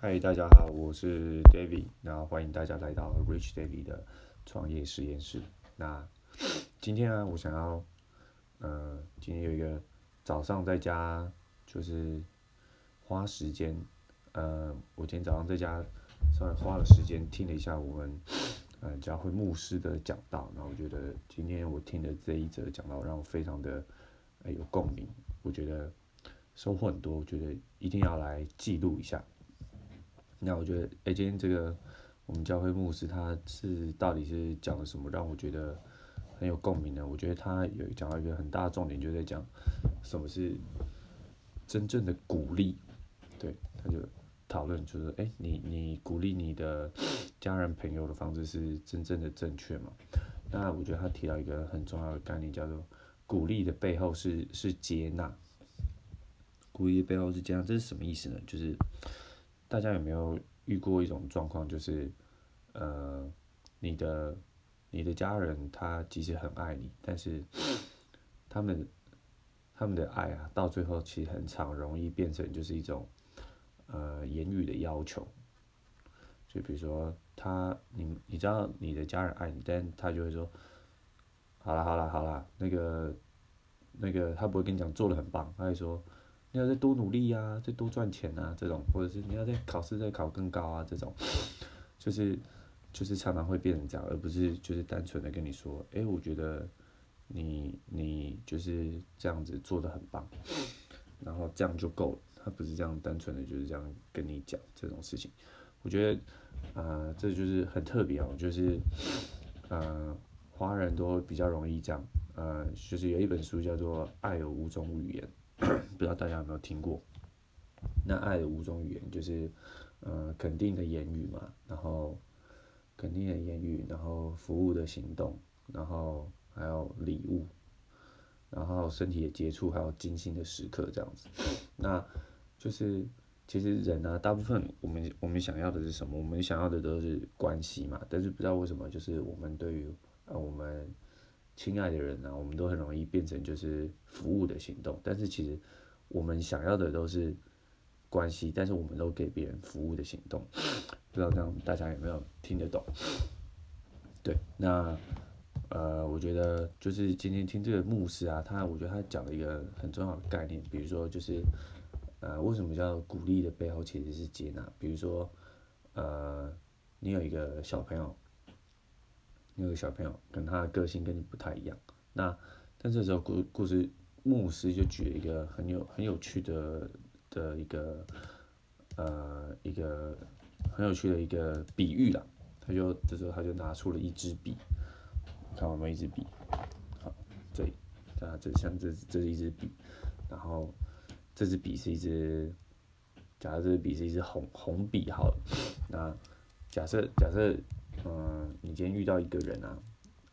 嗨，大家好，我是 David，那欢迎大家来到 Rich David 的创业实验室。那今天呢，我想要，呃，今天有一个早上在家，就是花时间，呃，我今天早上在家稍微花了时间听了一下我们，呃，教会牧师的讲道，然后我觉得今天我听的这一则讲道让我非常的，有共鸣，我觉得收获很多，我觉得一定要来记录一下。那我觉得，哎，今天这个我们教会牧师他是到底是讲了什么，让我觉得很有共鸣呢？我觉得他有讲到一个很大的重点，就在讲什么是真正的鼓励。对，他就讨论，就是哎，你你鼓励你的家人朋友的方式是真正的正确吗？那我觉得他提到一个很重要的概念，叫做鼓励的背后是是接纳。鼓励的背后是接纳，这是什么意思呢？就是大家有没有遇过一种状况，就是，呃，你的你的家人他其实很爱你，但是 他们他们的爱啊，到最后其实很常容易变成就是一种呃言语的要求。就比如说他你你知道你的家人爱你，但他就会说，好啦好啦好啦，那个那个他不会跟你讲做的很棒，他会说。你要再多努力呀，再多赚钱啊，这种，或者是你要再考试再考更高啊，这种，就是就是常常会变成这样，而不是就是单纯的跟你说，哎，我觉得你你就是这样子做的很棒，然后这样就够了，他不是这样单纯的就是这样跟你讲这种事情，我觉得啊，这就是很特别哦，就是呃，华人都比较容易这样，呃，就是有一本书叫做《爱有五种语言》。不知道大家有没有听过？那爱的五种语言就是，呃，肯定的言语嘛，然后肯定的言语，然后服务的行动，然后还有礼物，然后身体的接触，还有精心的时刻这样子。那就是其实人呢，大部分我们我们想要的是什么？我们想要的都是关系嘛。但是不知道为什么，就是我们对于呃我们。亲爱的人呢，我们都很容易变成就是服务的行动，但是其实我们想要的都是关系，但是我们都给别人服务的行动，不知道这样大家有没有听得懂？对，那呃，我觉得就是今天听这个牧师啊，他我觉得他讲了一个很重要的概念，比如说就是呃，为什么叫鼓励的背后其实是接纳？比如说呃，你有一个小朋友。那个小朋友跟他的个性跟你不太一样，那但这时候故故事牧师就举了一个很有很有趣的的一个呃一个很有趣的一个比喻啦，他就这时候他就拿出了一支笔，看我们一支笔，好，这啊这像这这是一支笔，然后这支笔是一支，假设这支笔是一支红红笔好了，那假设假设。嗯，你今天遇到一个人啊，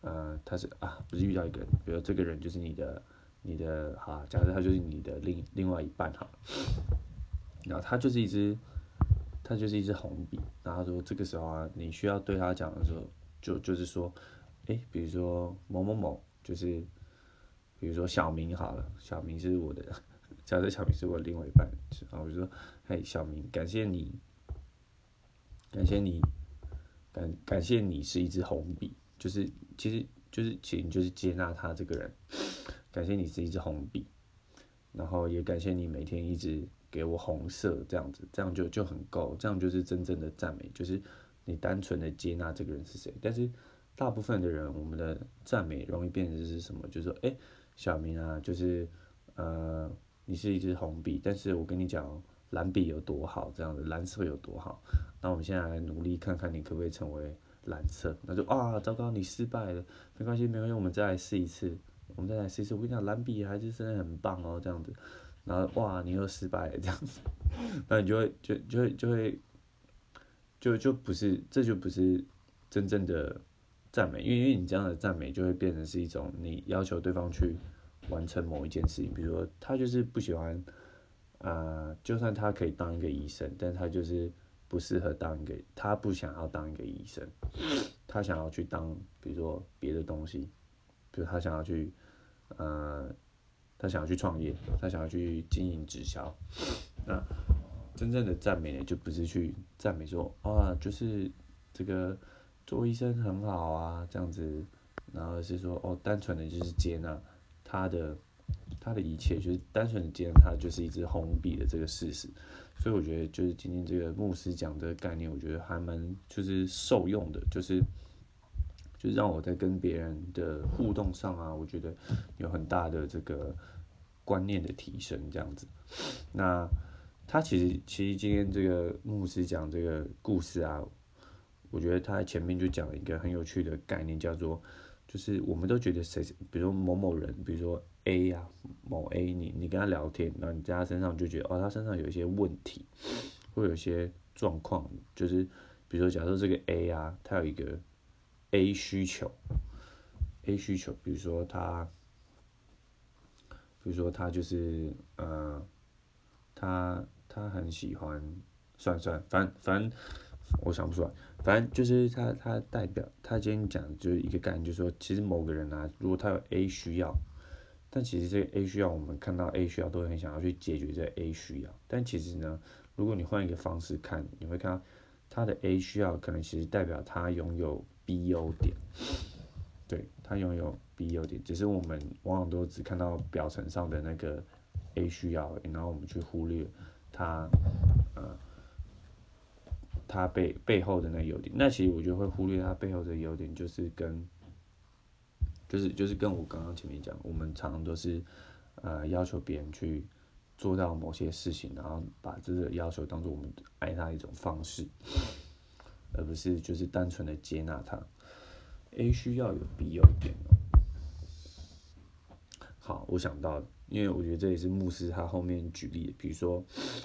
呃，他是啊，不是遇到一个人，比如这个人就是你的，你的哈，假设他就是你的另另外一半哈，然后他就是一支，他就是一支红笔，然后说这个时候啊，你需要对他讲的时候，就就是说，哎，比如说某某某，就是，比如说小明好了，小明是我的，假设小明是我的另外一半，然后我就说，嘿，小明，感谢你，感谢你。感感谢你是一支红笔，就是其实就是请就是接纳他这个人，感谢你是一支红笔，然后也感谢你每天一直给我红色这样子，这样就就很够，这样就是真正的赞美，就是你单纯的接纳这个人是谁。但是大部分的人，我们的赞美容易变成是什么？就是说，哎，小明啊，就是呃，你是一支红笔，但是我跟你讲。蓝笔有多好，这样子蓝色有多好，那我们现在来努力看看你可不可以成为蓝色。那就啊，糟糕，你失败了，没关系，没关系，我们再来试一次，我们再来试一次。我跟你讲，蓝笔还是真的很棒哦，这样子。然后哇，你又失败了，这样子，那你就会就就会就会就就不是，这就不是真正的赞美，因为因为你这样的赞美就会变成是一种你要求对方去完成某一件事情，比如说他就是不喜欢。呃，就算他可以当一个医生，但他就是不适合当一个，他不想要当一个医生，他想要去当，比如说别的东西，比如他想要去，呃，他想要去创业，他想要去经营直销，那真正的赞美呢，就不是去赞美说啊，就是这个做医生很好啊这样子，然后是说哦，单纯的就是接纳他的他的一切，就是单纯的接纳他就是一只红笔的这个事实。所以我觉得就是今天这个牧师讲这个概念，我觉得还蛮就是受用的，就是就是让我在跟别人的互动上啊，我觉得有很大的这个观念的提升这样子。那他其实其实今天这个牧师讲这个故事啊，我觉得他前面就讲了一个很有趣的概念，叫做就是我们都觉得谁，比如某某人，比如说。A 呀，某 A，你你跟他聊天，然后你在他身上就觉得哦，他身上有一些问题，会有一些状况，就是比如说假设这个 A 啊，他有一个 A 需求，A 需求，比如说他，比如说他就是呃，他他很喜欢，算算，反正反正我想不出来，反正就是他他代表他今天讲就是一个概念，就是说其实某个人啊，如果他有 A 需要。但其实这个 A 需要，我们看到 A 需要都很想要去解决这个 A 需要。但其实呢，如果你换一个方式看，你会看到他的 A 需要可能其实代表他拥有 B 优点，对他拥有 B 优点，只是我们往往都只看到表层上的那个 A 需要，然后我们去忽略他呃他背背后的那优点。那其实我觉得会忽略他背后的优点，就是跟。就是就是跟我刚刚前面讲，我们常常都是，呃，要求别人去做到某些事情，然后把这个要求当做我们爱他一种方式，而不是就是单纯的接纳他。A 需要有 B 优点哦好，我想到，因为我觉得这也是牧师他后面举例，比如说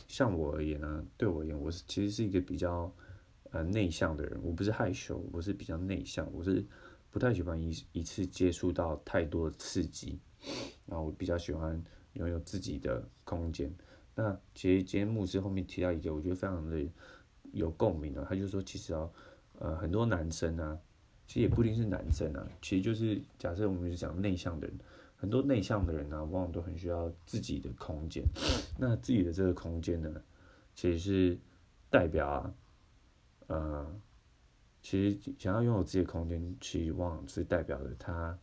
像我而言呢，对我而言，我是其实是一个比较呃内向的人，我不是害羞，我是比较内向，我是。不太喜欢一一次接触到太多的刺激，然后我比较喜欢拥有自己的空间。那其实今天牧师后面提到一个，我觉得非常的有共鸣的，他就说其实哦，呃，很多男生啊，其实也不一定是男生啊，其实就是假设我们是讲内向的人，很多内向的人呢，往往都很需要自己的空间。那自己的这个空间呢，其实是代表啊，呃。其实想要拥有自己的空间，期望是代表着他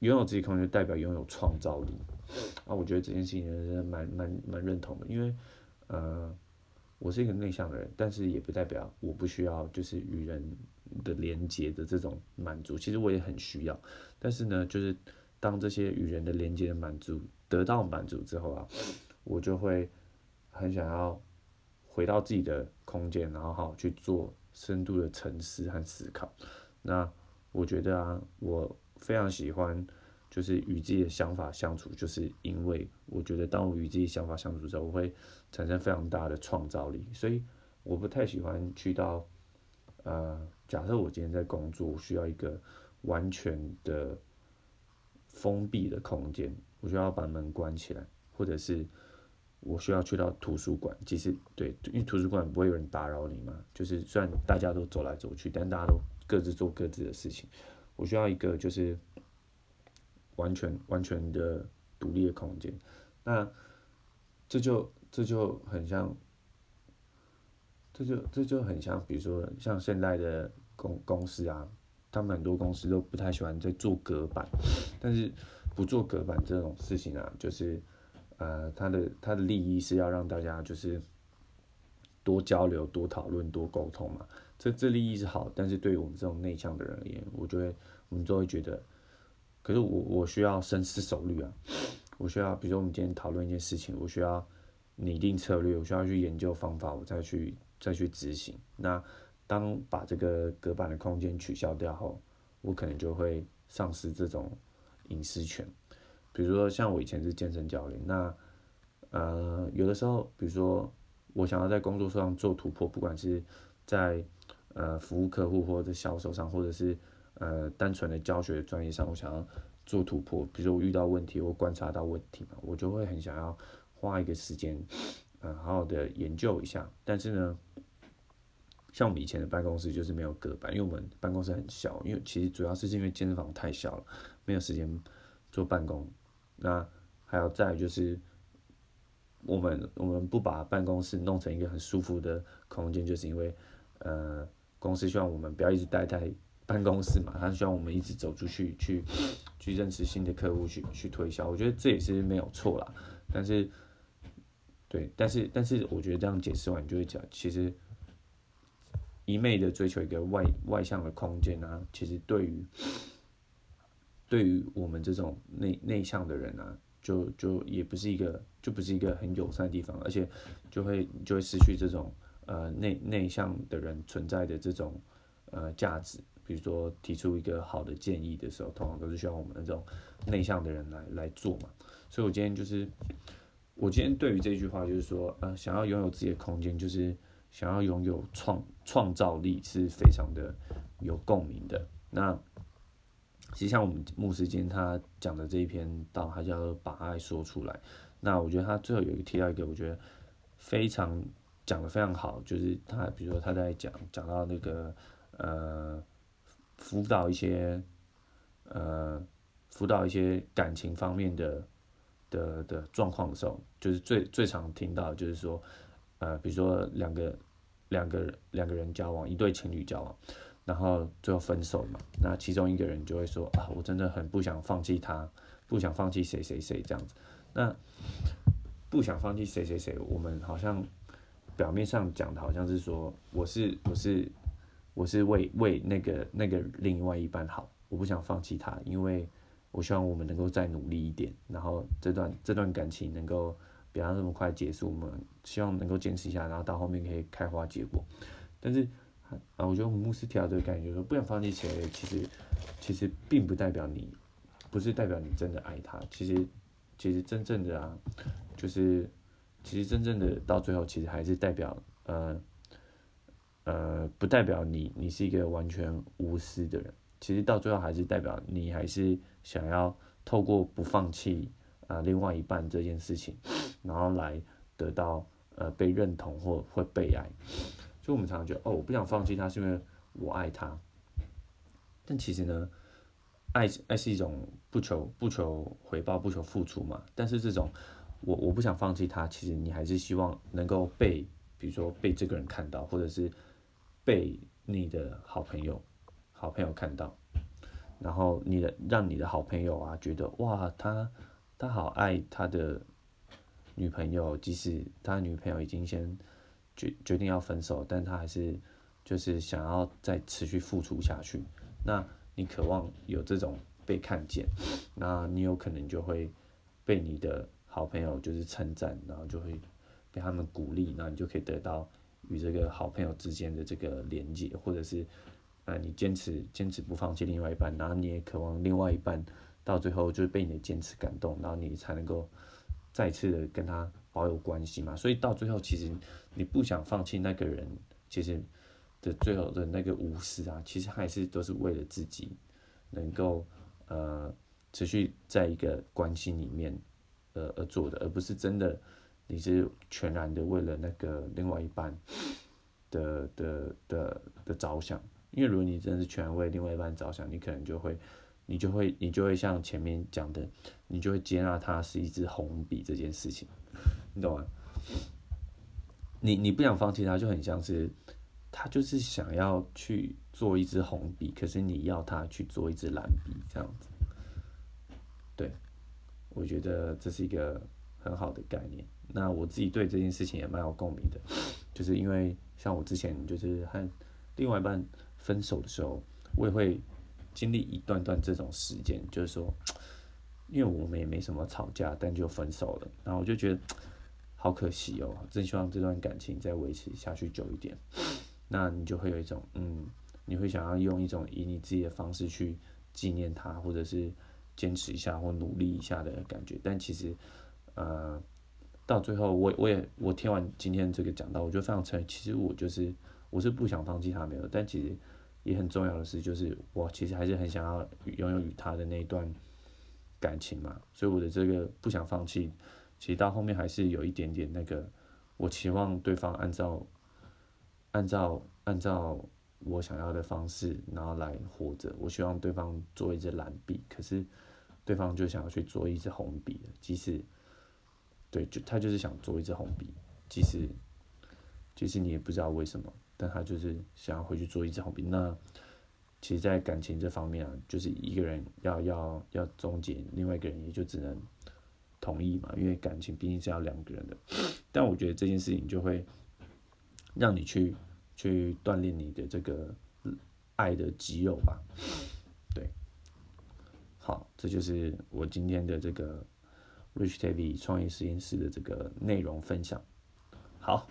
拥有自己空间，代表拥有创造力。啊，我觉得这件事情真的蛮蛮蛮认同的，因为呃，我是一个内向的人，但是也不代表我不需要就是与人的连接的这种满足。其实我也很需要，但是呢，就是当这些与人的连接的满足得到满足之后啊，我就会很想要回到自己的空间，然后好去做。深度的沉思和思考，那我觉得啊，我非常喜欢，就是与自己的想法相处，就是因为我觉得当我与自己想法相处之后，我会产生非常大的创造力，所以我不太喜欢去到，呃，假设我今天在工作，我需要一个完全的封闭的空间，我需要把门关起来，或者是。我需要去到图书馆，其实对，因为图书馆不会有人打扰你嘛。就是虽然大家都走来走去，但大家都各自做各自的事情。我需要一个就是完全完全的独立的空间。那这就这就很像，这就这就很像，比如说像现在的公公司啊，他们很多公司都不太喜欢在做隔板，但是不做隔板这种事情啊，就是。呃，他的他的利益是要让大家就是多交流、多讨论、多沟通嘛。这这利益是好，但是对于我们这种内向的人而言，我觉得我们都会觉得，可是我我需要深思熟虑啊。我需要，比如说我们今天讨论一件事情，我需要拟定策略，我需要去研究方法，我再去再去执行。那当把这个隔板的空间取消掉后，我可能就会丧失这种隐私权。比如说，像我以前是健身教练，那呃，有的时候，比如说我想要在工作上做突破，不管是在呃服务客户或者销售上，或者是呃单纯的教学专业上，我想要做突破。比如说我遇到问题，我观察到问题嘛，我就会很想要花一个时间，呃，好好的研究一下。但是呢，像我们以前的办公室就是没有隔板，因为我们办公室很小，因为其实主要是因为健身房太小了，没有时间做办公。那还有再就是，我们我们不把办公室弄成一个很舒服的空间，就是因为呃公司希望我们不要一直待在办公室嘛，他希望我们一直走出去去去认识新的客户，去去推销。我觉得这也是没有错啦，但是对，但是但是我觉得这样解释完，你就会讲，其实一昧的追求一个外外向的空间啊，其实对于对于我们这种内内向的人啊。就就也不是一个，就不是一个很友善的地方，而且就会就会失去这种呃内内向的人存在的这种呃价值。比如说提出一个好的建议的时候，通常都是需要我们那种内向的人来来做嘛。所以我今天就是，我今天对于这句话就是说，呃，想要拥有自己的空间，就是想要拥有创创造力，是非常的有共鸣的。那。其实像我们牧师今天他讲的这一篇道，他叫把爱说出来。那我觉得他最后有一个提到一个，我觉得非常讲的非常好，就是他比如说他在讲讲到那个呃辅导一些呃辅导一些感情方面的的的状况的时候，就是最最常听到就是说呃比如说两个两个两个人交往，一对情侣交往。然后最后分手嘛，那其中一个人就会说啊，我真的很不想放弃他，不想放弃谁谁谁这样子。那不想放弃谁谁谁，我们好像表面上讲的好像是说，我是我是我是为为那个那个另外一半好，我不想放弃他，因为我希望我们能够再努力一点，然后这段这段感情能够不要那么快结束，我们希望能够坚持一下，然后到后面可以开花结果，但是。啊，我觉得我们牧师提到这个概念，就是说不想放弃谁，其实其实并不代表你，不是代表你真的爱他。其实其实真正的啊，就是其实真正的到最后，其实还是代表呃呃，不代表你你是一个完全无私的人。其实到最后还是代表你还是想要透过不放弃啊另外一半这件事情，然后来得到呃被认同或或被爱。所以我们常常觉得，哦，我不想放弃他，是因为我爱他。但其实呢，爱爱是一种不求不求回报、不求付出嘛。但是这种，我我不想放弃他，其实你还是希望能够被，比如说被这个人看到，或者是被你的好朋友、好朋友看到，然后你的让你的好朋友啊觉得，哇，他他好爱他的女朋友，即使他女朋友已经先。决决定要分手，但他还是就是想要再持续付出下去。那你渴望有这种被看见，那你有可能就会被你的好朋友就是称赞，然后就会被他们鼓励，那你就可以得到与这个好朋友之间的这个连接，或者是呃你坚持坚持不放弃另外一半，然后你也渴望另外一半到最后就是被你的坚持感动，然后你才能够再次的跟他。保有关系嘛，所以到最后，其实你不想放弃那个人，其实的最后的那个无私啊，其实还是都是为了自己能够呃持续在一个关系里面呃而做的，而不是真的你是全然的为了那个另外一半的的的的着想。因为如果你真的是全然为另外一半着想，你可能就会你就会你就会像前面讲的，你就会接纳他是一支红笔这件事情。你懂吗？你你不想放弃他，就很像是他就是想要去做一支红笔，可是你要他去做一支蓝笔这样子。对，我觉得这是一个很好的概念。那我自己对这件事情也蛮有共鸣的，就是因为像我之前就是和另外一半分手的时候，我也会经历一段段这种时间，就是说，因为我们也没什么吵架，但就分手了，然后我就觉得。好可惜哦，真希望这段感情再维持下去久一点。那你就会有一种，嗯，你会想要用一种以你自己的方式去纪念他，或者是坚持一下或努力一下的感觉。但其实，呃，到最后，我我也我听完今天这个讲到，我就非常承认，其实我就是我是不想放弃他没有，但其实也很重要的是，就是我其实还是很想要拥有与他的那一段感情嘛。所以我的这个不想放弃。其实到后面还是有一点点那个，我期望对方按照，按照按照我想要的方式，然后来活着。我希望对方做一支蓝笔，可是对方就想要去做一支红笔即使对，就他就是想做一支红笔，即使其实你也不知道为什么，但他就是想要回去做一支红笔。那其实，在感情这方面啊，就是一个人要要要终结，另外一个人也就只能同意嘛，因为感情毕竟是要两个人的。但我觉得这件事情就会让你去去锻炼你的这个爱的肌肉吧。对，好，这就是我今天的这个 Rich TV 创业实验室的这个内容分享。好，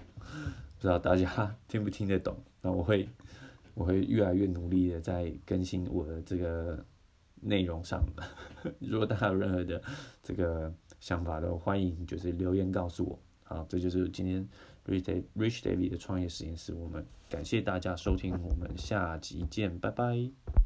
不知道大家听不听得懂？那我会。我会越来越努力的在更新我的这个内容上。如果大家有任何的这个想法，都欢迎就是留言告诉我。好，这就是今天 Rich Rich David 的创业实验室。我们感谢大家收听，我们下集见，拜拜。